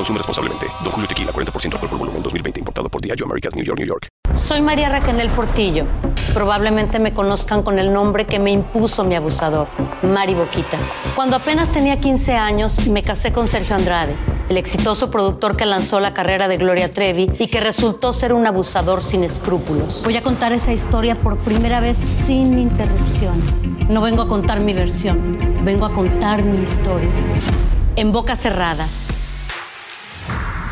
Consume responsablemente. Don Julio Tequila, 40% alcohol por volumen, 2020. Importado por Diageo Americas, New York, New York. Soy María Raquel Portillo. Probablemente me conozcan con el nombre que me impuso mi abusador, Mari Boquitas. Cuando apenas tenía 15 años, me casé con Sergio Andrade, el exitoso productor que lanzó la carrera de Gloria Trevi y que resultó ser un abusador sin escrúpulos. Voy a contar esa historia por primera vez sin interrupciones. No vengo a contar mi versión, vengo a contar mi historia. En boca cerrada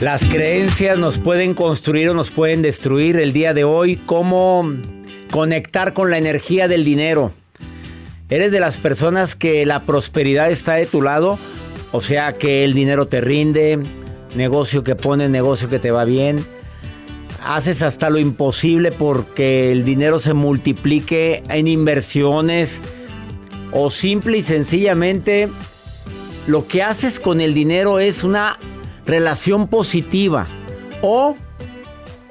Las creencias nos pueden construir o nos pueden destruir el día de hoy. ¿Cómo conectar con la energía del dinero? ¿Eres de las personas que la prosperidad está de tu lado? O sea, que el dinero te rinde, negocio que pones, negocio que te va bien. Haces hasta lo imposible porque el dinero se multiplique en inversiones. O simple y sencillamente, lo que haces con el dinero es una relación positiva. O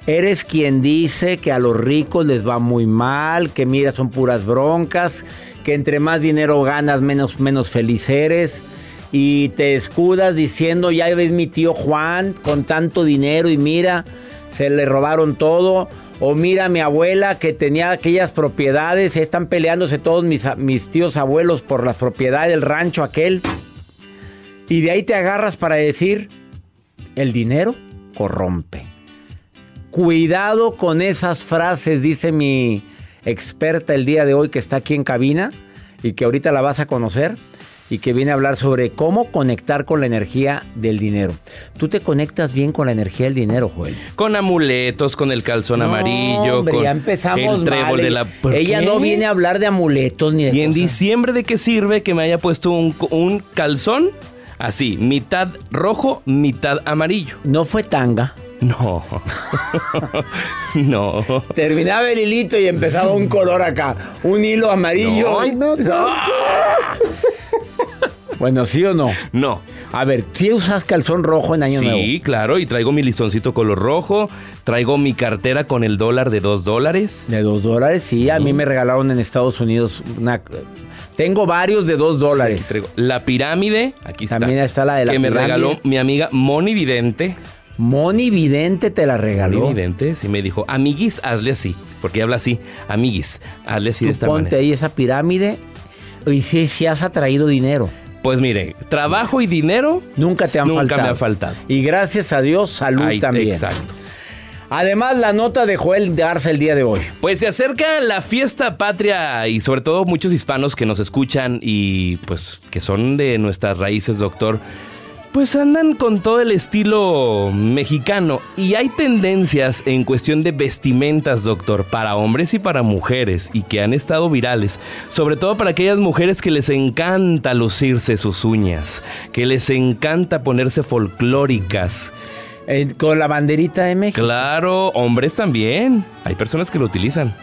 eres quien dice que a los ricos les va muy mal, que mira, son puras broncas, que entre más dinero ganas, menos, menos feliz eres. Y te escudas diciendo, ya ves mi tío Juan con tanto dinero y mira, se le robaron todo. O mira mi abuela que tenía aquellas propiedades, están peleándose todos mis, mis tíos abuelos por las propiedades del rancho aquel. Y de ahí te agarras para decir, el dinero corrompe. Cuidado con esas frases, dice mi experta el día de hoy que está aquí en cabina y que ahorita la vas a conocer y que viene a hablar sobre cómo conectar con la energía del dinero. ¿Tú te conectas bien con la energía del dinero, Joel? Con amuletos, con el calzón amarillo, hombre, con ya empezamos el trébol mal. de la... ¿Por Ella qué? no viene a hablar de amuletos ni de ¿Y en diciembre de qué sirve que me haya puesto un, un calzón así, mitad rojo, mitad amarillo? No fue tanga. No. no. Terminaba el hilito y empezaba un color acá. Un hilo amarillo. No, ay, no, no. Bueno, ¿sí o no? No. A ver, ¿sí usas calzón rojo en Año sí, Nuevo? claro, y traigo mi listoncito color rojo, traigo mi cartera con el dólar de dos dólares. De dos dólares, sí. A mí me regalaron en Estados Unidos una... Tengo varios de dos dólares. La pirámide, aquí está. También está la de la Que me regaló mi amiga Moni Vidente. Moni Vidente te la regaló. Moni Vidente, sí me dijo, amiguis, hazle así. Porque habla así, amiguis, hazle así de esta ponte manera. ahí esa pirámide y si, si has atraído dinero. Pues mire, trabajo y dinero Nunca te han nunca faltado. me ha faltado. Y gracias a Dios, salud Ay, también. Exacto. Además, la nota de Joel Arce el día de hoy. Pues se acerca la fiesta patria y sobre todo muchos hispanos que nos escuchan y pues que son de nuestras raíces, doctor. Pues andan con todo el estilo mexicano y hay tendencias en cuestión de vestimentas, doctor, para hombres y para mujeres y que han estado virales, sobre todo para aquellas mujeres que les encanta lucirse sus uñas, que les encanta ponerse folclóricas. Eh, con la banderita de México. Claro, hombres también. Hay personas que lo utilizan.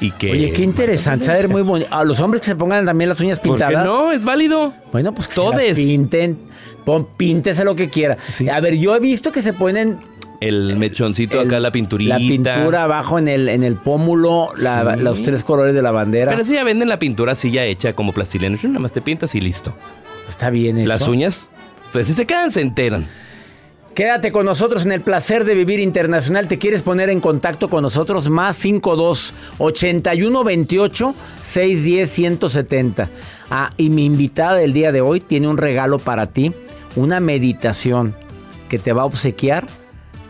Y que Oye, qué interesante, saber muy bonito. A los hombres que se pongan también las uñas ¿Por qué pintadas. no? Es válido. Bueno, pues que se las pinten. Pon, píntese lo que quiera. Sí. A ver, yo he visto que se ponen El mechoncito el- acá, la pinturita. La pintura abajo en el, en el pómulo, la- Sí. los tres colores de la bandera. Pero si ya venden la pintura así ya hecha como plastilina. Nada más te pintas y listo. Está bien eso. Las uñas, pues si se quedan, se enteran. Quédate con nosotros en el placer de vivir internacional. ¿Te quieres poner en contacto con nosotros? Más 52 81 28 610 170. Ah, y mi invitada del día de hoy tiene un regalo para ti, una meditación que te va a obsequiar.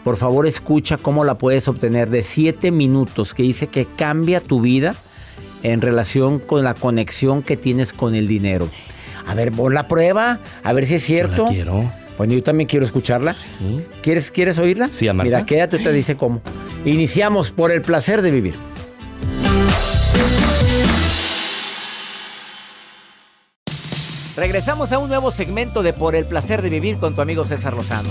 Por favor, escucha cómo la puedes obtener de 7 minutos que dice que cambia tu vida en relación con la conexión que tienes con el dinero. A ver, pon la prueba, a ver si es Yo cierto. la quiero. Bueno, yo también quiero escucharla. Sí. ¿Quieres, ¿Quieres oírla? Sí, Marta. Mira, quédate, te dice cómo. Iniciamos por el placer de vivir. Regresamos a un nuevo segmento de Por el placer de vivir con tu amigo César Lozano.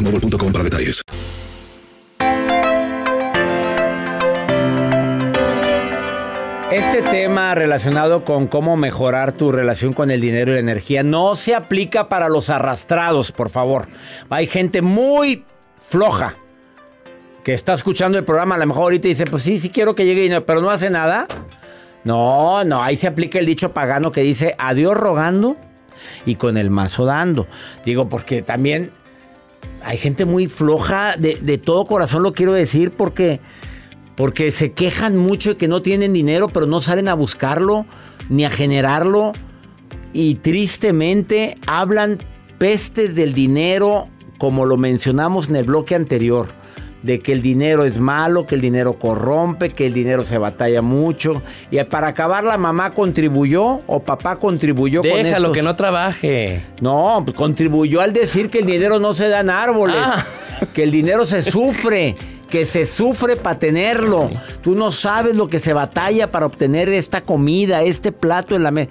boostmobile.com para detalles. Este tema relacionado con cómo mejorar tu relación con el dinero y la energía no se aplica para los arrastrados, por favor. Hay gente muy floja que está escuchando el programa, a lo mejor ahorita dice, pues sí, sí quiero que llegue dinero, pero no hace nada. No, no, ahí se aplica el dicho pagano que dice, a Dios rogando y con el mazo dando. Digo, porque también hay gente muy floja, de, todo corazón lo quiero decir, porque, porque se quejan mucho de que no tienen dinero, pero no salen a buscarlo ni a generarlo. Y tristemente hablan pestes del dinero, como lo mencionamos en el bloque anterior, de que el dinero es malo, que el dinero corrompe, que el dinero se batalla mucho. Y para acabar, la mamá contribuyó o papá contribuyó con Déjalo que no trabaje. no, pues, contribuyó al decir que el dinero no se da en árboles, Ah. que el dinero se sufre, que se sufre para tenerlo. Tú no sabes lo que se batalla para obtener esta comida, este plato en la mesa.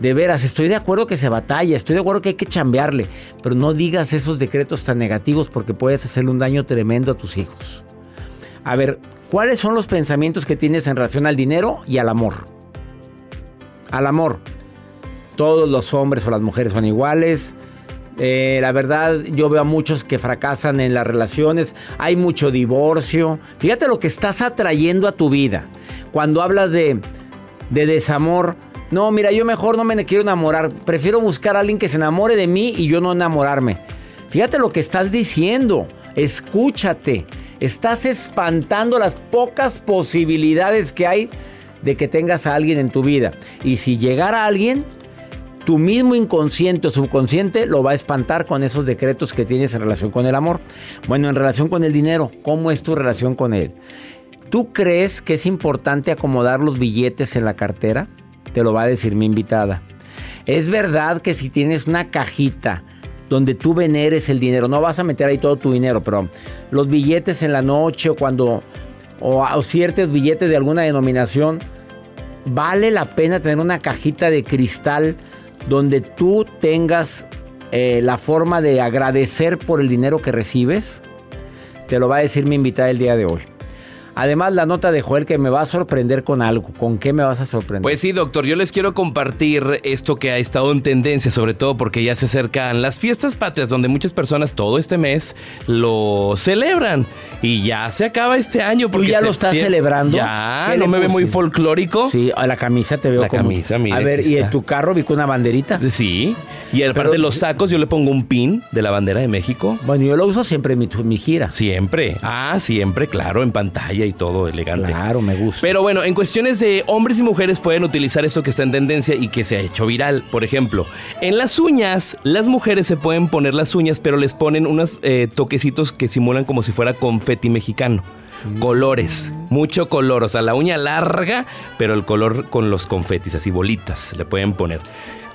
De veras, estoy de acuerdo que se batalla, estoy de acuerdo que hay que chambearle, pero no digas esos decretos tan negativos porque puedes hacerle un daño tremendo a tus hijos. A ver, ¿cuáles son los pensamientos que tienes en relación al dinero y al amor? Al amor. Todos los hombres o las mujeres son iguales. Eh, la verdad, yo veo a muchos que fracasan en las relaciones. Hay mucho divorcio. Fíjate lo que estás atrayendo a tu vida. Cuando hablas de, de desamor. No, mira, yo mejor no me quiero enamorar. Prefiero buscar a alguien que se enamore de mí y yo no enamorarme. Fíjate lo que estás diciendo. Escúchate. Estás espantando las pocas posibilidades que hay de que tengas a alguien en tu vida. Y si llegara alguien, tu mismo inconsciente o subconsciente lo va a espantar con esos decretos que tienes en relación con el amor. Bueno, en relación con el dinero, ¿cómo es tu relación con él? ¿Tú crees que es importante acomodar los billetes en la cartera? Te lo va a decir mi invitada. Es verdad que si tienes una cajita donde tú veneres el dinero, no vas a meter ahí todo tu dinero, pero los billetes en la noche o cuando, o, o ciertos billetes de alguna denominación, vale la pena tener una cajita de cristal donde tú tengas eh, la forma de agradecer por el dinero que recibes? Te lo va a decir mi invitada el día de hoy. Además, la nota de Joel que me va a sorprender con algo. ¿Con qué me vas a sorprender? Pues sí, doctor, yo les quiero compartir esto que ha estado en tendencia, sobre todo porque ya se acercan las fiestas patrias, donde muchas personas todo este mes lo celebran. Y ya se acaba este año. ¿Tú ya lo estás celebrando? Ya, ¿no me ve muy folclórico? Sí, a la camisa te veo La como... camisa, mire A ver, ¿y en tu carro vi con una banderita? Sí. Y aparte de los sacos, yo le pongo un pin de la bandera de México. Bueno, yo lo uso siempre en mi, en mi gira. Siempre. Ah, siempre, claro, en pantalla y todo elegante. Claro, me gusta. Pero bueno, en cuestiones de hombres y mujeres pueden utilizar esto que está en tendencia y que se ha hecho viral. Por ejemplo, en las uñas, las mujeres se pueden poner las uñas, pero les ponen unos eh, toquecitos que simulan como si fuera confeti mexicano. Colores, mucho color, o sea, la uña larga, pero el color con los confetis, así bolitas, le pueden poner.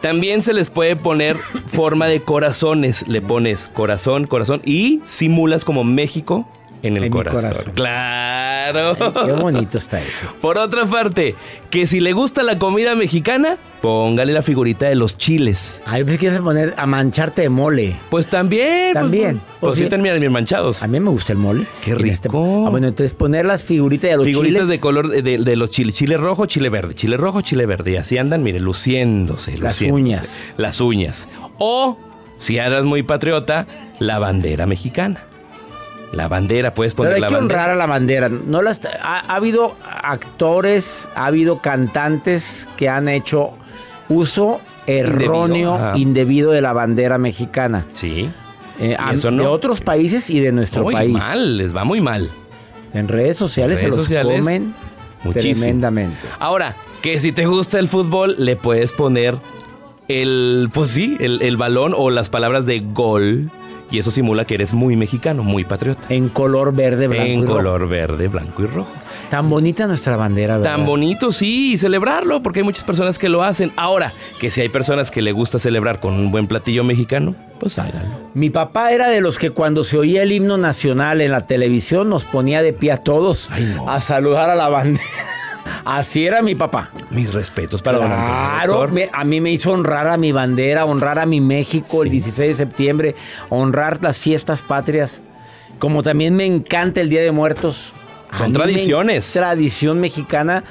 También se les puede poner forma de corazones, le pones corazón, corazón y simulas como México en el En corazón. corazón. Claro. Qué bonito está eso. Por otra parte, que si le gusta la comida mexicana, póngale la figurita de los chiles. Ay, pues quieres poner a mancharte de mole. Pues también. pues, También. Pues, Pues sí, sí. terminan bien manchados. A mí me gusta el mole. Qué este- rico. Ah, bueno, entonces poner las figuritas de los Figuritas chiles. de color de, de- de los chiles. Chile rojo, chile verde. Chile rojo, chile verde. Y así andan, mire, luciéndose. Las luciéndose. uñas. Las uñas. O, si eras muy patriota, la bandera mexicana. La bandera, puedes poner Pero hay la que bandera. honrar a la bandera. No las, ha, ha habido actores, ha habido cantantes que han hecho uso erróneo, indebido de la bandera mexicana. Sí. Eh, a- no. De otros países y de nuestro Muy país. mal, les va muy mal. En redes sociales En redes se los sociales, comen muchísimo. tremendamente. Ahora, que si te gusta el fútbol, le puedes poner el, pues sí, el, el balón o las palabras de gol. Y eso simula que eres muy mexicano, muy patriota. En color verde, blanco en y rojo. color verde, blanco y rojo. Tan bonita nuestra bandera, ¿verdad? Tan bonito, sí, y celebrarlo, porque hay muchas personas que lo hacen. Ahora, que si hay personas que le gusta celebrar con un buen platillo mexicano, pues háganlo. Mi papá era de los que cuando se oía el himno nacional en la televisión nos ponía de pie a todos Ay, no. a saludar a la bandera. Así era mi papá. Mis respetos para don Antonio. Claro, a mí me hizo honrar a mi bandera, honrar a mi México el 16 de septiembre, honrar las fiestas patrias. Como también me encanta el Día de Muertos. Son me- tradiciones. Tradición mexicana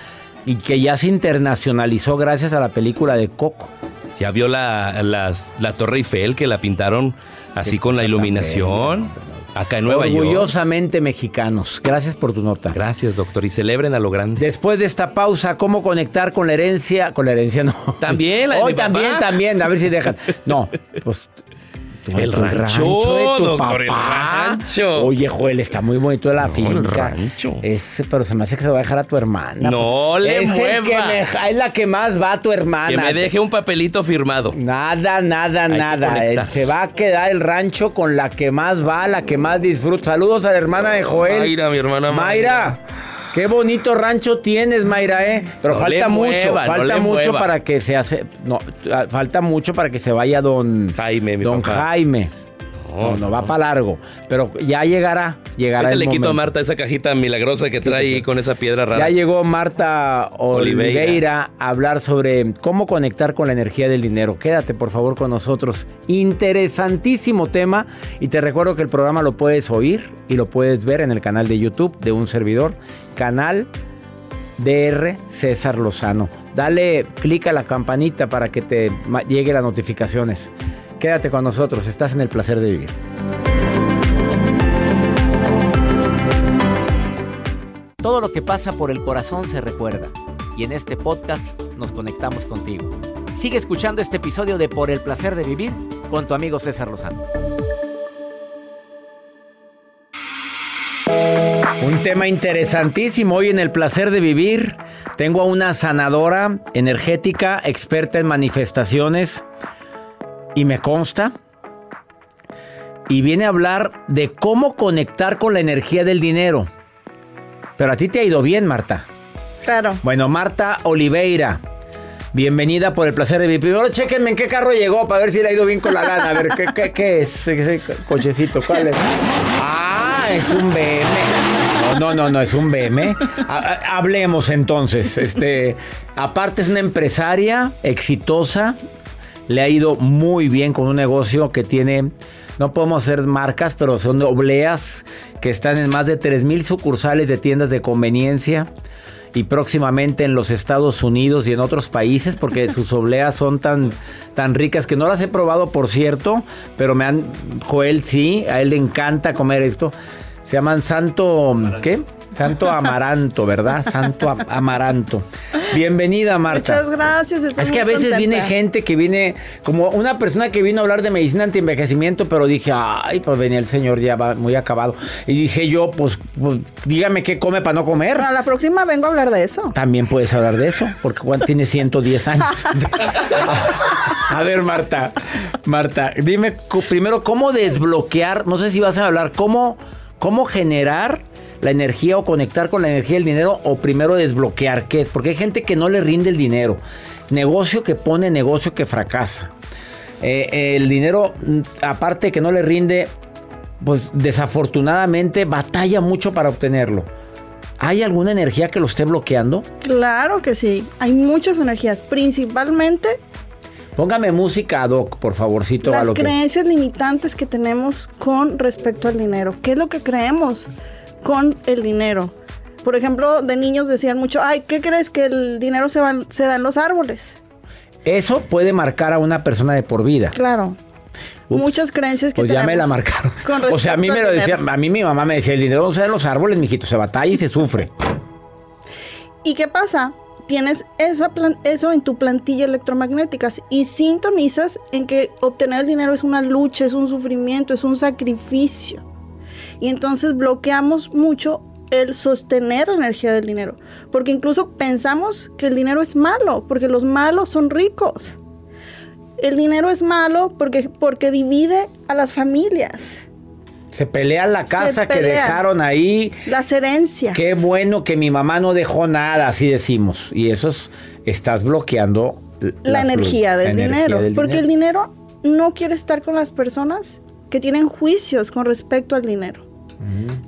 y que ya se internacionalizó gracias a la película de Coco. Ya vio la, la Torre Eiffel que la pintaron así con la iluminación. Acá en Nueva York. Orgullosamente mexicanos. Gracias por tu nota. Gracias, doctor. Y celebren a lo grande. Después de esta pausa, ¿cómo conectar con la herencia? Con la herencia no. También, la de Hoy mi también, papá. también. A ver si dejan. No, pues. El rancho, de tu doctor, papá. el rancho. Oye, Joel, está muy bonito la No, finca. el rancho. Es, pero se me hace que se va a dejar a tu hermana. No pues. le es que mueva. me- es la que más va a tu hermana. Que me deje un papelito firmado. Nada, nada, que nada. Se va a quedar el rancho con la que más va, la que más disfruta. Saludos a la hermana de Joel. Mayra, mi hermana Mayra. Qué bonito rancho tienes, Mayra, ¿eh? Pero No falta mucho, mueva, falta mucho mueva. para que se hace. No, falta mucho para que se vaya don Jaime, mi Don papá. Jaime. No, No, no, no. va para largo. Pero ya llegará, llegará Ahorita el le quito a. Marta esa cajita milagrosa que trae ahí con esa piedra rara. Ya llegó Marta Oliveira. Oliveira. a hablar sobre cómo conectar con la energía del dinero. Quédate por favor con nosotros. Interesantísimo tema y te recuerdo que el programa lo puedes oír y lo puedes ver en el canal de YouTube de un servidor, canal DR César Lozano. Dale clic a la campanita para que te llegue las notificaciones. Quédate con nosotros, estás en el placer de vivir. Todo lo que pasa por el corazón se recuerda. Y en este podcast nos conectamos contigo. Sigue escuchando este episodio de Por el placer de vivir con tu amigo César Lozano. Un tema interesantísimo hoy en el placer de vivir. Tengo a una sanadora energética, experta en manifestaciones, y me consta. Y viene a hablar de cómo conectar con la energía del dinero. Pero a ti te ha ido bien, Marta. Claro. Bueno, Marta Oliveira. Bienvenida por el placer de vivir. Primero chequenme en qué carro llegó para ver si le ha ido bien con la lana. A ver, ¿qué, qué- qué es ese cochecito? ¿Cuál es? Ah, es un BM. No, no, no, no, es un BM. Ha- ha- Hablemos entonces. Este, aparte es una empresaria exitosa. Le ha ido muy bien con un negocio que tiene, no podemos hacer marcas, pero son obleas que están en más de 3.000 sucursales de tiendas de conveniencia y próximamente en los Estados Unidos y en otros países porque sus obleas son tan, tan ricas que no las he probado por cierto, pero me han, Joel sí, a él le encanta comer esto. Se llaman Santo, ¿qué? Santo Amaranto, ¿verdad? Santo Amaranto. Bienvenida, Marta. Muchas gracias. es que a veces viene gente que viene, como una persona que vino a hablar de medicina anti-envejecimiento, pero dije, ay, pues venía el señor ya va muy acabado. Y dije yo, pues, pues dígame qué come para no comer. A la próxima vengo a hablar de eso. También puedes hablar de eso, porque Juan tiene 110 años. a ver, Marta, Marta, dime primero cómo desbloquear, no sé si vas a hablar, cómo, cómo generar la energía o conectar con la energía del dinero o primero desbloquear qué es. Porque hay gente que no le rinde el dinero. Negocio que pone, negocio que fracasa. Eh, el dinero, mm, aparte que no le rinde, pues desafortunadamente batalla mucho para obtenerlo. ¿Hay alguna energía que lo esté bloqueando? Claro que sí. Hay muchas energías. Principalmente Póngame música, Doc, por favorcito. Las creencias limitantes que tenemos con respecto al dinero. ¿Qué es lo que creemos? Con el dinero. Por ejemplo, de niños decían mucho, ay, ¿qué crees que el dinero se, se da en los árboles? Eso puede marcar a una persona de por vida. Claro. Muchas creencias que pues ya me la marcaron. O sea, a mí me lo decía, a mí mi mamá me decía, el dinero no se da en los árboles, mijito, se batalla y se sufre. ¿Y qué pasa? Tienes eso, eso en tu plantilla electromagnética y sintonizas en que obtener el dinero es una lucha, es un sufrimiento, es un sacrificio y entonces bloqueamos mucho el sostener la energía del dinero, porque incluso pensamos que el dinero es malo, porque los malos son ricos. El dinero es malo porque, porque divide a las familias. Se pelea la casa que dejaron ahí. Las herencias. Qué bueno que mi mamá no dejó nada, así decimos. Y eso es, estás bloqueando la, energía, del, dinero, Porque el dinero no quiere estar con las personas que tienen juicios con respecto al dinero.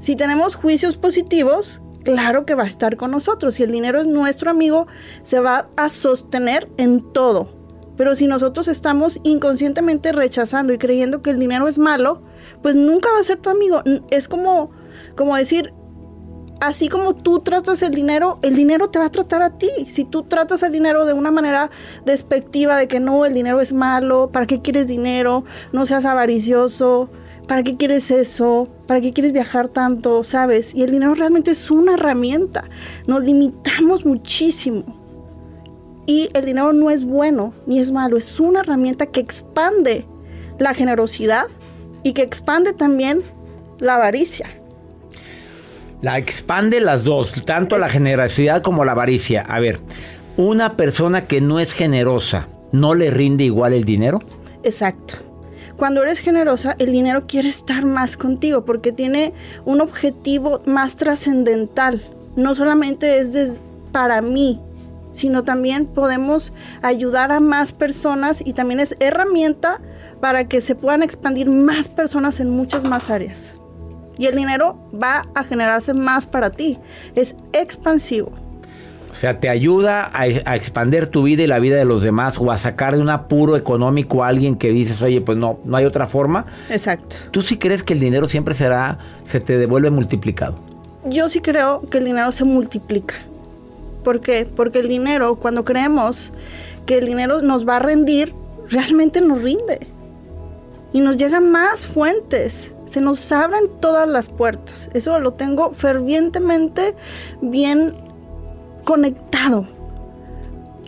Si tenemos juicios positivos, claro que va a estar con nosotros. Si el dinero es nuestro amigo, se va a sostener en todo. Pero si nosotros estamos inconscientemente rechazando y creyendo que el dinero es malo, pues nunca va a ser tu amigo. Es como, como decir, así como tú tratas el dinero, el dinero te va a tratar a ti. Si tú tratas el dinero de una manera despectiva, de que no, el dinero es malo, ¿para qué quieres dinero? No seas avaricioso, ¿Para qué quieres eso? ¿Para qué quieres viajar tanto? ¿Sabes? Y el dinero realmente es una herramienta. Nos limitamos muchísimo. Y el dinero no es bueno ni es malo. Es una herramienta que expande la generosidad y que expande también la avaricia. La expande las dos, tanto la generosidad como la avaricia. A ver, una persona que no es generosa, ¿no le rinde igual el dinero? Exacto. Cuando eres generosa, el dinero quiere estar más contigo porque tiene un objetivo más trascendental. No solamente es para mí, sino también podemos ayudar a más personas y también es herramienta para que se puedan expandir más personas en muchas más áreas. Y el dinero va a generarse más para ti. Es expansivo. O sea, te ayuda a, expandir tu vida y la vida de los demás o a sacar de un apuro económico a alguien que dices, oye, pues no, no hay otra forma. Exacto. ¿Tú sí crees que el dinero siempre será, se te devuelve multiplicado? Yo sí creo que el dinero se multiplica. ¿Por qué? Porque el dinero, cuando creemos que el dinero nos va a rendir, realmente nos rinde. Y nos llegan más fuentes, se nos abren todas las puertas. Eso lo tengo fervientemente bien conectado.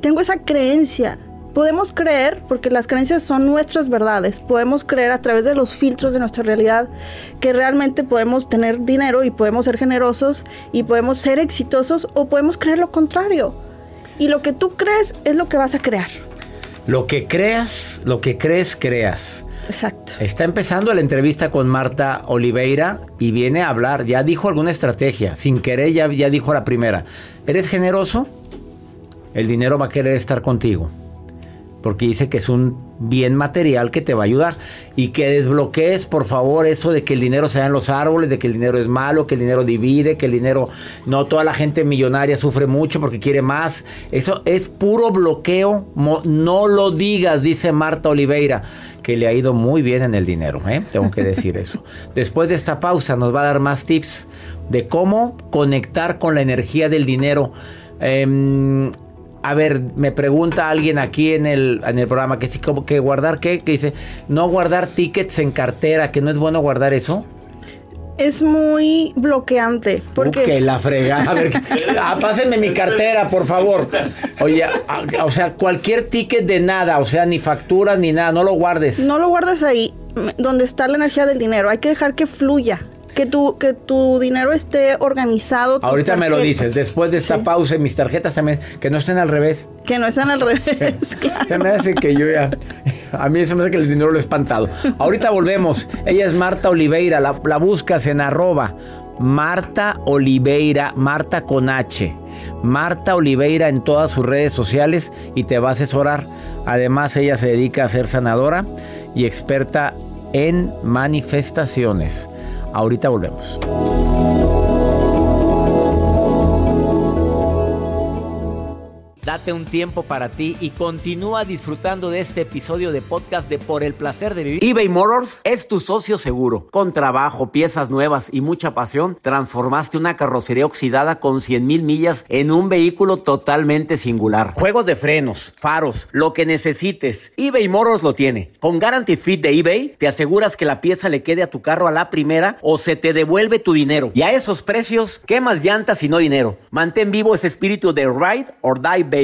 Tengo esa creencia. Podemos creer, porque las creencias son nuestras verdades, podemos creer a través de los filtros de nuestra realidad que realmente podemos tener dinero y podemos ser generosos y podemos ser exitosos o podemos creer lo contrario. Y lo que tú crees es lo que vas a crear. Lo que creas, lo que crees, creas. Exacto. Está empezando la entrevista con Marta Oliveira y viene a hablar, ya dijo alguna estrategia, sin querer ya, ya dijo la primera. ¿Eres generoso? El dinero va a querer estar contigo. Porque dice que es un bien material que te va a ayudar y que desbloquees por favor eso de que el dinero se da en los árboles, de que el dinero es malo, que el dinero divide, que el dinero no toda la gente millonaria sufre mucho porque quiere más. Eso es puro bloqueo, no lo digas, dice Marta Oliveira, que le ha ido muy bien en el dinero, ¿eh? tengo que decir eso. Después de esta pausa nos va a dar más tips de cómo conectar con la energía del dinero. Em, a ver, me pregunta alguien aquí en el, en el programa que sí, como que guardar qué, que dice, no guardar tickets en cartera, que no es bueno guardar eso. Es muy bloqueante. Porque. que la frega. A ver, ah, pásenme mi cartera, por favor. Oye, o sea, cualquier ticket de nada, o sea, ni facturas ni nada, no lo guardes. No lo guardes ahí, donde está la energía del dinero. Hay que dejar que fluya que tu, que tu dinero esté organizado. Ahorita me lo dices, después de esta pausa, mis tarjetas también, que no estén al revés. Que no estén al revés, claro. Se me hace que yo ya, a mí se me hace que el dinero lo he espantado. Ahorita volvemos, ella es Marta Oliveira, la, la buscas en arroba. Marta Oliveira, Marta con H. Marta Oliveira en todas sus redes sociales y te va a asesorar. Además, ella se dedica a ser sanadora y experta en manifestaciones. Ahorita volvemos. Date un tiempo para ti y continúa disfrutando de este episodio de podcast de Por el placer de vivir. eBay Motors es tu socio seguro. Con trabajo, piezas nuevas y mucha pasión, transformaste una carrocería oxidada con 100 mil millas en un vehículo totalmente singular. Juegos de frenos, faros, lo que necesites, eBay Motors lo tiene. Con Guarantee Fit de eBay, te aseguras que la pieza le quede a tu carro a la primera o se te devuelve tu dinero. Y a esos precios, ¿qué más llantas y no dinero? Mantén vivo ese espíritu de Ride or Die Baby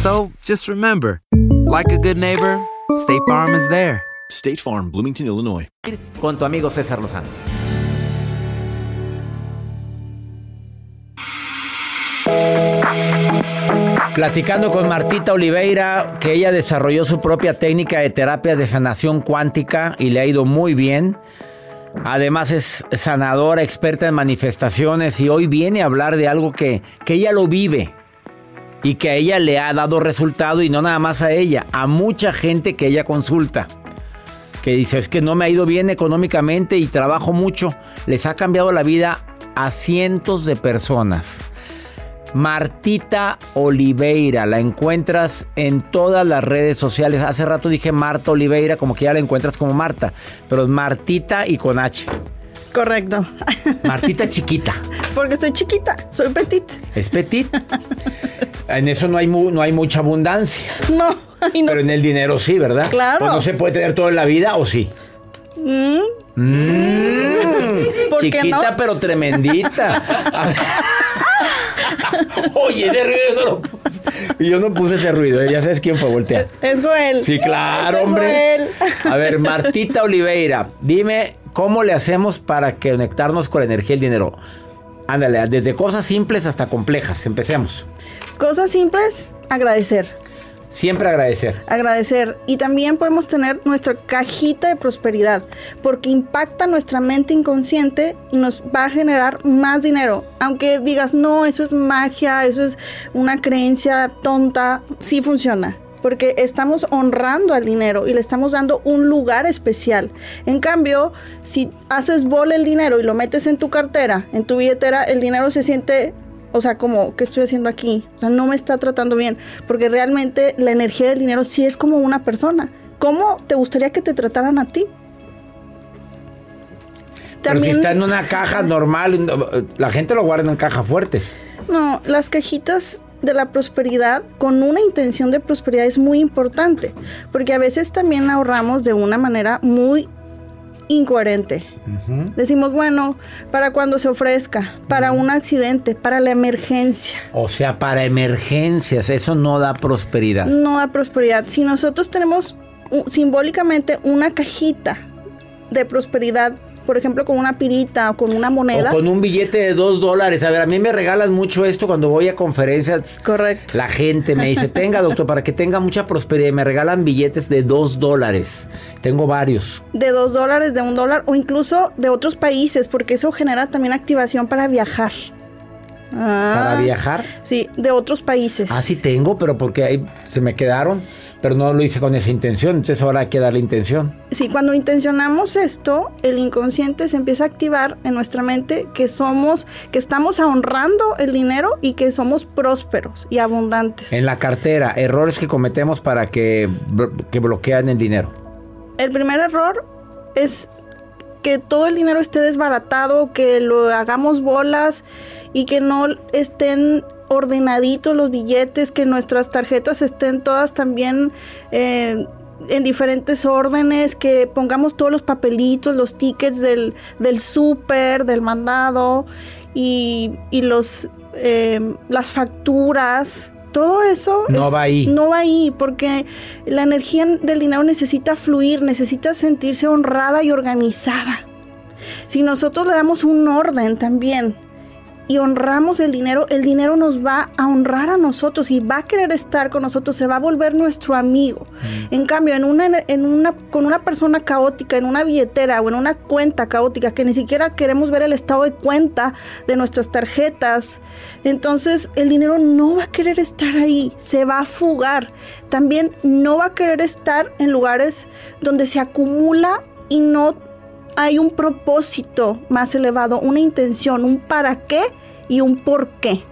So just remember, like a good neighbor, State Farm is there. State Farm, Bloomington, Illinois. Con tu amigo César Lozano. Platicando con Martita Oliveira, que ella desarrolló su propia técnica de terapias de sanación cuántica y le ha ido muy bien. Además es sanadora, experta en manifestaciones y hoy viene a hablar de algo que, que ella lo vive y que a ella le ha dado resultado y no nada más a ella, a mucha gente que ella consulta. Que dice, es que no me ha ido bien económicamente y trabajo mucho. Les ha cambiado la vida a cientos de personas. Martita Oliveira, la encuentras en todas las redes sociales. Hace rato dije Marta Oliveira, como que ya la encuentras como Marta, pero es Martita y con H. Correcto. Martita chiquita. Porque soy chiquita, soy petit. Es petit. En eso no hay, no hay mucha abundancia. No, Pero en el dinero sí, ¿verdad? Claro. Pues no se puede tener todo en la vida, ¿o sí? Mm. Mm. Chiquita pero tremendita. Oye, ese ruido yo no lo puse. Yo no puse ese ruido, ¿eh? ya sabes quién fue voltear. Es Joel. Sí, claro, hombre. A ver, Martita Oliveira, dime cómo le hacemos para conectarnos con la energía y el dinero. Ándale, desde cosas simples hasta complejas. Empecemos. Cosas simples, agradecer. Siempre agradecer. Agradecer. Y también podemos tener nuestra cajita de prosperidad, porque impacta nuestra mente inconsciente y nos va a generar más dinero. Aunque digas, no, eso es magia, eso es una creencia tonta, sí funciona. Porque estamos honrando al dinero y le estamos dando un lugar especial. En cambio, si haces bola el dinero y lo metes en tu cartera, en tu billetera, el dinero se siente o sea, como, ¿qué estoy haciendo aquí? O sea, no me está tratando bien. Porque realmente la energía del dinero sí es como una persona. ¿Cómo te gustaría que te trataran a ti? Pero si está en una caja normal, la gente lo guarda en cajas fuertes. No, las cajitas de la prosperidad con una intención de prosperidad es muy importante. Porque a veces también ahorramos de una manera muy incoherente. Decimos, bueno, para cuando se ofrezca, para un accidente, para la emergencia. O sea, para emergencias, eso no da prosperidad. No da prosperidad. Si nosotros tenemos simbólicamente una cajita de prosperidad por ejemplo, con una pirita o con una moneda. O con un billete de dos dólares. A ver, a mí me regalan mucho esto cuando voy a conferencias. Correcto. La gente me dice, tenga doctor, para que tenga mucha prosperidad. Y me regalan billetes de dos dólares. Tengo varios. De dos dólares, de un dólar o incluso de otros países, porque eso genera también activación para viajar. ¿Para ah. viajar? Sí, de otros países. Ah, sí tengo, pero porque ahí se me quedaron pero no lo hice con esa intención, entonces ahora hay que darle intención. Sí, cuando intencionamos esto, el inconsciente se empieza a activar en nuestra mente que somos, que estamos honrando el dinero y que somos prósperos y abundantes. En la cartera, errores que cometemos para que, que bloquean el dinero. El primer error es que todo el dinero esté desbaratado, que lo hagamos bolas y que no estén ordenaditos los billetes, que nuestras tarjetas estén todas también eh, en diferentes órdenes, que pongamos todos los papelitos, los tickets del, del súper, del mandado y, los, eh, las facturas. Todo eso no va ahí. No va ahí, porque la energía del dinero necesita fluir, necesita sentirse honrada y organizada. Si nosotros le damos un orden también, y honramos el dinero, el dinero nos va a honrar a nosotros y va a querer estar con nosotros, se va a volver nuestro amigo. Mm. En cambio, en una, en una, con una persona caótica, en una billetera o en una cuenta caótica, que ni siquiera queremos ver el estado de cuenta de nuestras tarjetas, entonces el dinero no va a querer estar ahí, se va a fugar. También no va a querer estar en lugares donde se acumula y no hay un propósito más elevado, una intención, un para qué y un por qué.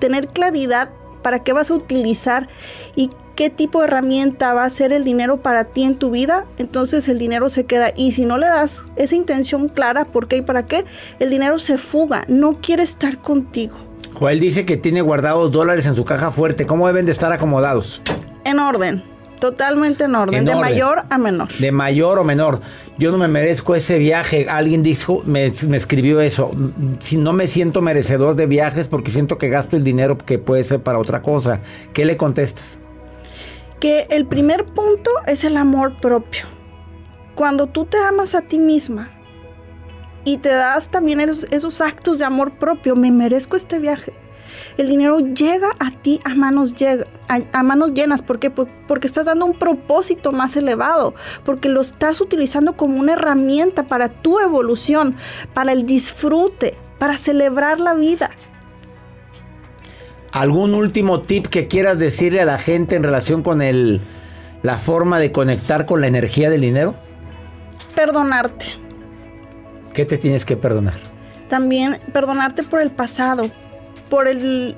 Tener claridad para qué vas a utilizar y qué tipo de herramienta va a ser el dinero para ti en tu vida, entonces el dinero se queda. Y si no le das esa intención clara, por qué y para qué, el dinero se fuga, no quiere estar contigo. Joel dice que tiene guardados dólares en su caja fuerte. ¿Cómo deben de estar acomodados? En orden. Totalmente en orden, de mayor a menor. De mayor o menor. Yo no me merezco ese viaje. Alguien dijo, me, escribió eso. Si no me siento merecedor de viajes porque siento que gasto el dinero que puede ser para otra cosa. ¿Qué le contestas? Que el primer punto es el amor propio. Cuando tú te amas a ti misma y te das también esos, esos actos de amor propio, me merezco este viaje el dinero llega a ti a manos, a, manos llenas. ¿Por qué? Porque estás dando un propósito más elevado, porque lo estás utilizando como una herramienta para tu evolución, para el disfrute, para celebrar la vida. ¿Algún último tip que quieras decirle a la gente en relación con el, la forma de conectar con la energía del dinero? Perdonarte. ¿Qué te tienes que perdonar? También perdonarte por el pasado, por el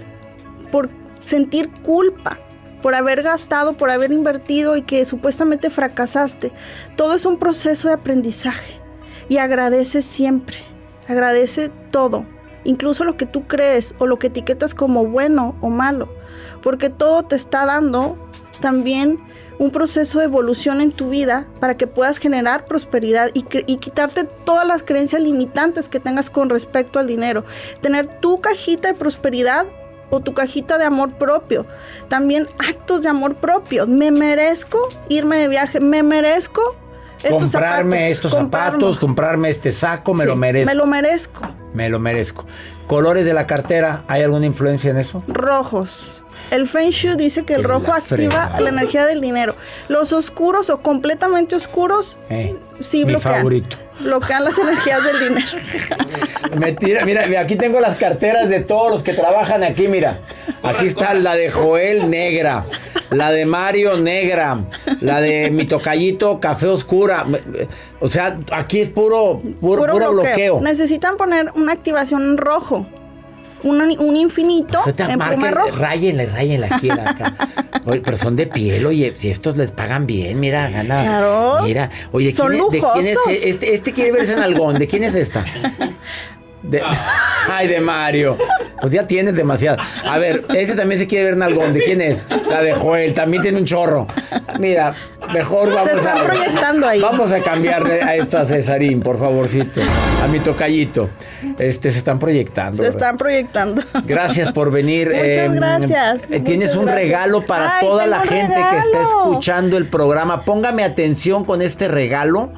por sentir culpa por haber gastado, por haber invertido y que supuestamente fracasaste. Todo es un proceso de aprendizaje y agradece siempre. Agradece todo, incluso lo que tú crees o lo que etiquetas como bueno o malo, porque todo te está dando también un proceso de evolución en tu vida para que puedas generar prosperidad y, quitarte todas las creencias limitantes que tengas con respecto al dinero. Tener tu cajita de prosperidad o tu cajita de amor propio. También actos de amor propio. Me merezco irme de viaje, me merezco comprarme zapatos, estos zapatos, comprarme este saco, me lo merezco. Me lo merezco. Me lo merezco. Colores de la cartera, ¿hay alguna influencia en eso? Rojos. El Feng Shui dice que el rojo activa la energía del dinero. Los oscuros o completamente oscuros eh, sí mi bloquean. favorito. Bloquean las energías del dinero. Mentira, mira, aquí tengo las carteras de todos los que trabajan aquí, mira. Aquí está la de Joel negra, la de Mario negra, la de mi tocallito café oscura. O sea, aquí es puro, puro, bloqueo. bloqueo. Necesitan poner una activación en rojo un, infinito en pluma roja. Ráyenle, ráyenle aquí acá. Oye, pero son de piel, oye, si estos les pagan bien, mira, gana. Claro. Mira, oye, son ¿quién, ¿de quién es? Este, este quiere verse en algón, ¿de quién es esta? ay, de Mario. Pues ya tienes demasiado. A ver, ese también se quiere ver en algón. ¿De quién es? La de Joel. También tiene un chorro. Mira, mejor vamos Se están a. proyectando ahí. Vamos a cambiarle a esto a Cesarín, por favorcito. A mi tocallito. Este, se están proyectando. Se ¿verdad? están proyectando. Gracias por venir. Muchas gracias, eh, Tienes muchas un gracias. regalo para Ay, toda la gente que está escuchando el programa. Póngame atención con este regalo.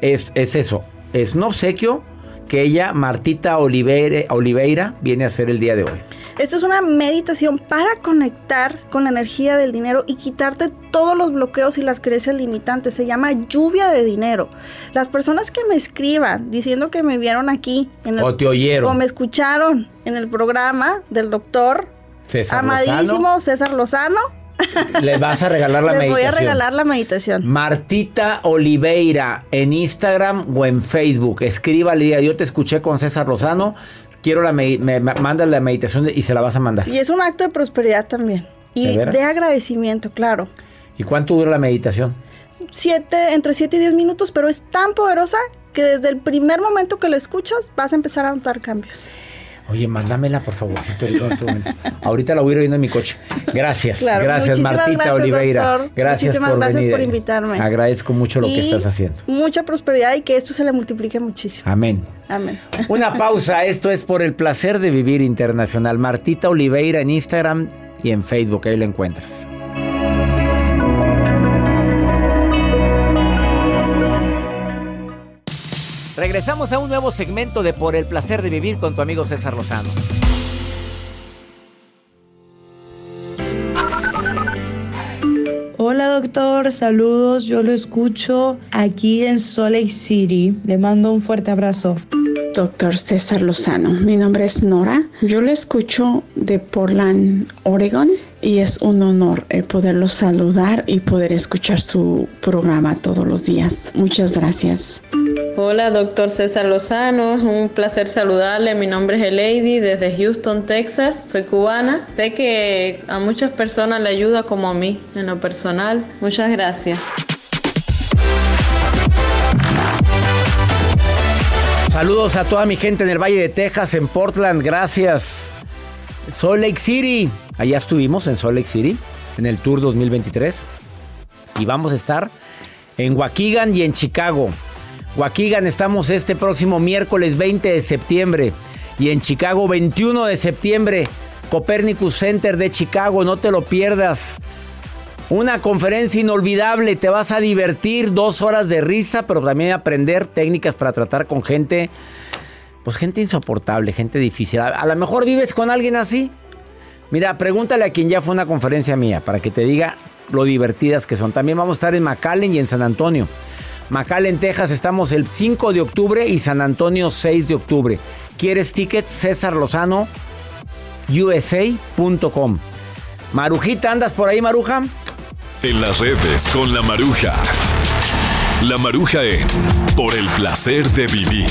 Es, es eso. Es un obsequio que ella, Martita Oliveira, Oliveira, viene a hacer el día de hoy. Esto es una meditación para conectar con la energía del dinero y quitarte todos los bloqueos y las creencias limitantes. Se llama lluvia de dinero. Las personas que me escriban diciendo que me vieron aquí en el, O te oyeron. o me escucharon en el programa del doctor César amadísimo Lozano, César Lozano, le vas a regalar la les meditación. voy a regalar la meditación. Martita Oliveira en Instagram o en Facebook. Escríbale, yo te escuché con César Lozano. Quiero la me, me- me- manda la meditación y se la vas a mandar. Y es un acto de prosperidad también. Y de agradecimiento, claro. ¿Y cuánto dura la meditación? Siete, entre 7 y 10 minutos, pero es tan poderosa que desde el primer momento que la escuchas vas a empezar a notar cambios. Oye, mándamela por favorcito en este momento. Ahorita la voy a ir oyendo en mi coche. Gracias, Claro, gracias Martita gracias, Oliveira. doctor. Gracias Muchísimas por gracias venir. por invitarme. Agradezco mucho lo que estás haciendo. Mucha prosperidad y que esto se le multiplique muchísimo. Amén. Amén. Una pausa, esto es por el placer de vivir internacional. Martita Oliveira en Instagram y en Facebook, ahí la encuentras. Regresamos a un nuevo segmento de Por el placer de vivir con tu amigo César Lozano. Hola doctor, saludos, yo lo escucho aquí en Salt Lake City. Le mando un fuerte abrazo. Doctor César Lozano, mi nombre es Nora. Yo le escucho de Portland, Oregon, y es un honor eh, poderlo saludar y poder escuchar su programa todos los días. Muchas gracias. Hola, doctor César Lozano. Es un placer saludarle. Mi nombre es Elady desde Houston, Texas. Soy cubana. Sé que a muchas personas le ayuda como a mí en lo personal. Muchas gracias. Saludos a toda mi gente en el Valle de Texas, en Portland, gracias. Salt Lake City, allá estuvimos en Salt Lake City, en el Tour 2023. Y vamos a estar en Waukegan y en Chicago. Waukegan estamos este próximo miércoles 20 de septiembre. Y en Chicago 21 de septiembre. Copernicus Center de Chicago, no te lo pierdas. Una conferencia inolvidable, te vas a divertir, dos horas de risa, pero también aprender técnicas para tratar con gente, pues gente insoportable, gente difícil. A, lo mejor vives con alguien así. Mira, pregúntale a quien ya fue una conferencia mía para que te diga lo divertidas que son. También vamos a estar en McAllen y en San Antonio. McAllen, Texas, estamos el 5 de octubre y San Antonio 6 de octubre. ¿Quieres tickets? César Lozano, USA.com. Marujita, ¿andas por ahí, Maruja? En las redes con la maruja. La maruja en Por el placer de vivir.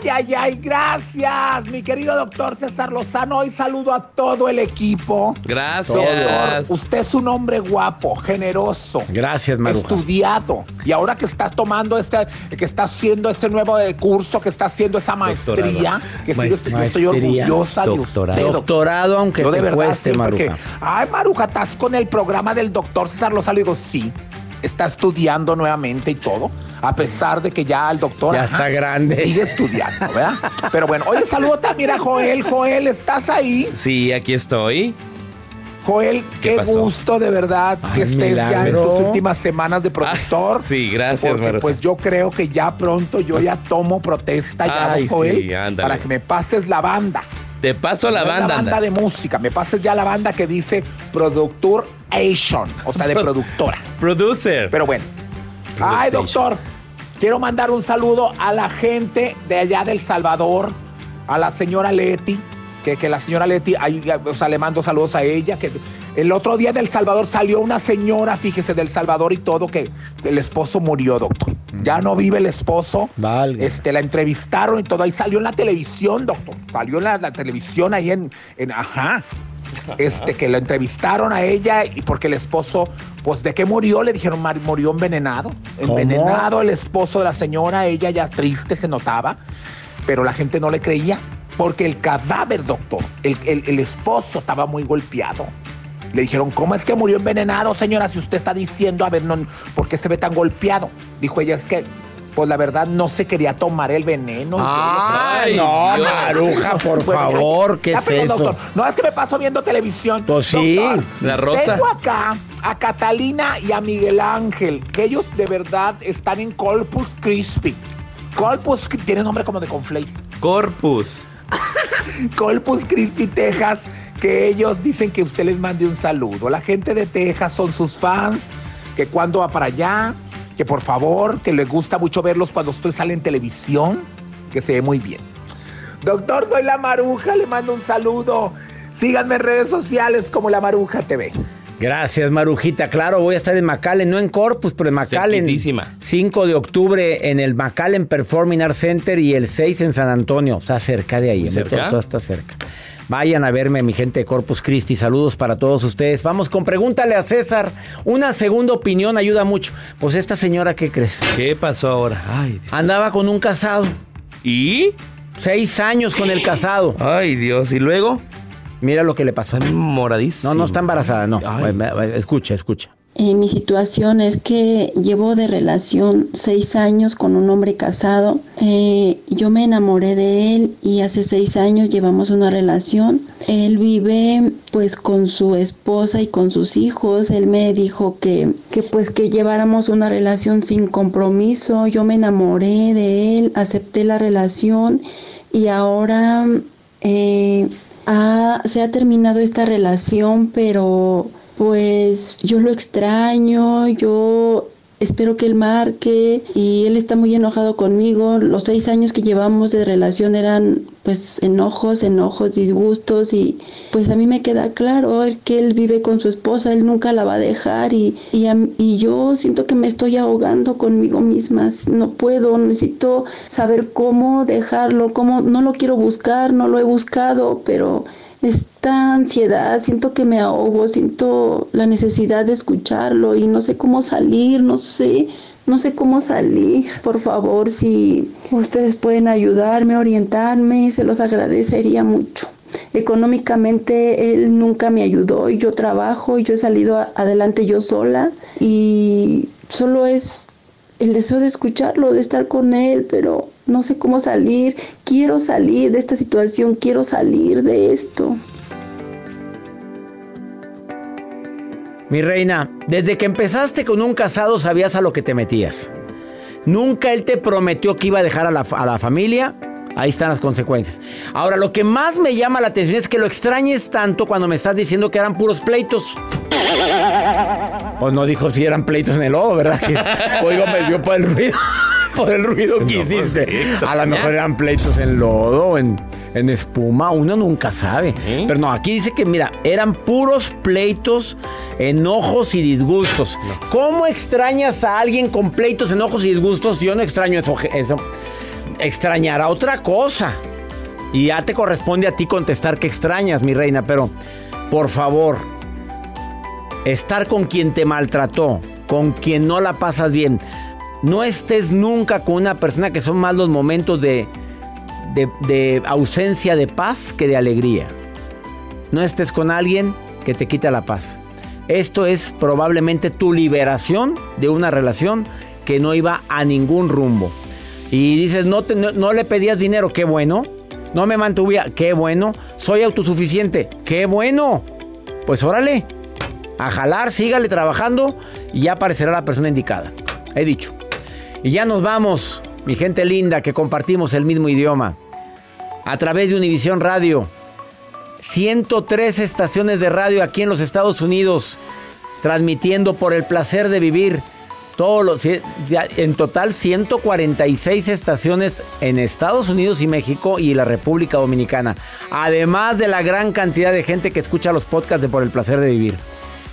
Ay, ay, ay, gracias, mi querido doctor César Lozano. Hoy saludo a todo el equipo. Gracias. Doctor, usted es un hombre guapo, generoso. Gracias, Maruja. Estudiado. Y ahora que estás tomando este, que está haciendo este nuevo curso, que está haciendo esa maestría, Doctorado. que sigue Maest- estudiando, estoy maestría, orgullosa de doctorado. usted. doctor. Doctorado, aunque Yo de te verdad, cueste, sí, porque, Maruja. Ay, Maruja, ¿estás con el programa del doctor César Lozano? Digo, sí. Está estudiando nuevamente y todo, a pesar de que ya el doctor Ya ajá, está grande. sigue estudiando, ¿verdad? Pero bueno, oye, saludo también a Joel. Joel, ¿estás ahí? Sí, aquí estoy. Joel, ¿Qué qué, gusto de verdad Ay, que estés ya en tus últimas semanas de productor. Sí, gracias, Porque pues yo creo que ya pronto yo ya tomo protesta ya, Ay, Joel, sí, para que me pases la banda. Te paso la No banda, La banda anda. de música, me pases ya la banda que dice Productor Asian, o sea, de productora. Producer. Pero bueno. Ay, doctor, quiero mandar un saludo a la gente de allá del Salvador, a la señora Leti, que, que la señora Leti, ahí, o sea, le mando saludos a ella, que el otro día del Salvador salió una señora, fíjese, del Salvador y todo, que el esposo murió, doctor. Ya no vive el esposo. Este, la entrevistaron y todo, ahí salió en la televisión, doctor. Salió en la, la televisión ahí en, en, ajá. Este, que la entrevistaron a ella y porque el esposo, pues, ¿de qué murió? Le dijeron, "Mar- murió envenenado. ¿Cómo? Envenenado el esposo de la señora, ella ya triste se notaba, pero la gente no le creía porque el cadáver, doctor, el, el- el esposo estaba muy golpeado. Le dijeron, ¿cómo es que murió envenenado, señora? Si usted está diciendo, a ver, no, ¿por qué se ve tan golpeado? Dijo ella, es que pues la verdad no se quería tomar el veneno. Ay, no, Maruja, por favor, ¿qué es eso? No, es que me paso viendo televisión. Pues sí, la rosa. Tengo acá a Catalina y a Miguel Ángel, que ellos de verdad están en Corpus Christi. Corpus tiene nombre como de conflace. Corpus. Corpus Christi, Texas, que ellos dicen que usted les mande un saludo. La gente de Texas son sus fans, que cuando va para allá, que por favor, que les gusta mucho verlos cuando usted sale en televisión, que se ve muy bien. Doctor, soy La Maruja, le mando un saludo. Síganme en redes sociales como La Maruja TV. Gracias, Marujita. Claro, voy a estar en McAllen, no en Corpus, pero en McAllen. 5 de octubre en el McAllen Performing Arts Center y el 6 en San Antonio. O sea, cerca de ahí. ¿Cerca? Todo está cerca. Vayan a verme, mi gente de Corpus Christi. Saludos para todos ustedes. Vamos con pregúntale a César. Una segunda opinión ayuda mucho. Pues esta señora, ¿qué crees? ¿Qué pasó ahora? Ay, Andaba con un casado. ¿Y? Seis años con el casado. Ay, Dios. ¿Y luego? Mira lo que le pasó. Está moradísimo. No, no está embarazada, no. Escucha, escucha. Eh, mi situación es que llevo de relación seis años con un hombre casado. Eh, yo me enamoré de él y hace seis años llevamos una relación. Él vive pues con su esposa y con sus hijos. Él me dijo que, que pues que lleváramos una relación sin compromiso. Yo me enamoré de él, acepté la relación y ahora eh, se ha terminado esta relación, pero pues yo lo extraño, yo espero que él marque y él está muy enojado conmigo. Los seis años que llevamos de relación eran pues enojos, enojos, disgustos y pues a mí me queda claro que él vive con su esposa, él nunca la va a dejar y, y, y yo siento que me estoy ahogando conmigo misma, no puedo, necesito saber cómo dejarlo, cómo no lo quiero buscar, no lo he buscado, pero esta ansiedad, siento que me ahogo, siento la necesidad de escucharlo y no sé cómo salir, no sé, no sé cómo salir. Por favor, si ustedes pueden ayudarme, orientarme, se los agradecería mucho. Económicamente él nunca me ayudó y yo trabajo y yo he salido adelante yo sola y solo es el deseo de escucharlo, de estar con él, pero no sé cómo salir, quiero salir de esta situación, quiero salir de esto. Mi reina, desde que empezaste con un casado sabías a lo que te metías. Nunca él te prometió que iba a dejar a la, a la familia. Ahí están las consecuencias. Ahora, lo que más me llama la atención es que lo extrañes tanto cuando me estás diciendo que eran puros pleitos. Pues no dijo si eran pleitos en el lodo, ¿verdad? Que, oigo, me dio por el ruido. por el ruido que hiciste. A lo mejor eran pleitos en lodo, en, en espuma. Uno nunca sabe. Pero no, aquí dice que, mira, eran puros pleitos, enojos y disgustos. ¿Cómo extrañas a alguien con pleitos, enojos y disgustos? Yo no extraño eso. eso. Extrañará otra cosa. Y ya te corresponde a ti contestar que extrañas, mi reina. Pero, por favor, estar con quien te maltrató, con quien no la pasas bien. No estés nunca con una persona que son más los momentos de, de, ausencia de paz que de alegría. No estés con alguien que te quita la paz. Esto es probablemente tu liberación de una relación que no iba a ningún rumbo. Y dices, no, no, le pedías dinero, qué bueno. No me mantuvía, qué bueno. Soy autosuficiente, qué bueno. Pues órale, a jalar, sígale trabajando y ya aparecerá la persona indicada. He dicho. Y ya nos vamos, mi gente linda, que compartimos el mismo idioma. A través de Univisión Radio. 103 estaciones de radio aquí en los Estados Unidos. Transmitiendo por el placer de vivir. Todos los, en total 146 estaciones en Estados Unidos y México y la República Dominicana. Además de la gran cantidad de gente que escucha los podcasts de Por el placer de vivir.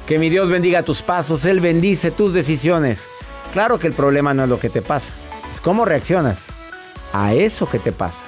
Que mi Dios bendiga tus pasos, Él bendice tus decisiones. Claro que el problema no es lo que te pasa, es cómo reaccionas a eso que te pasa.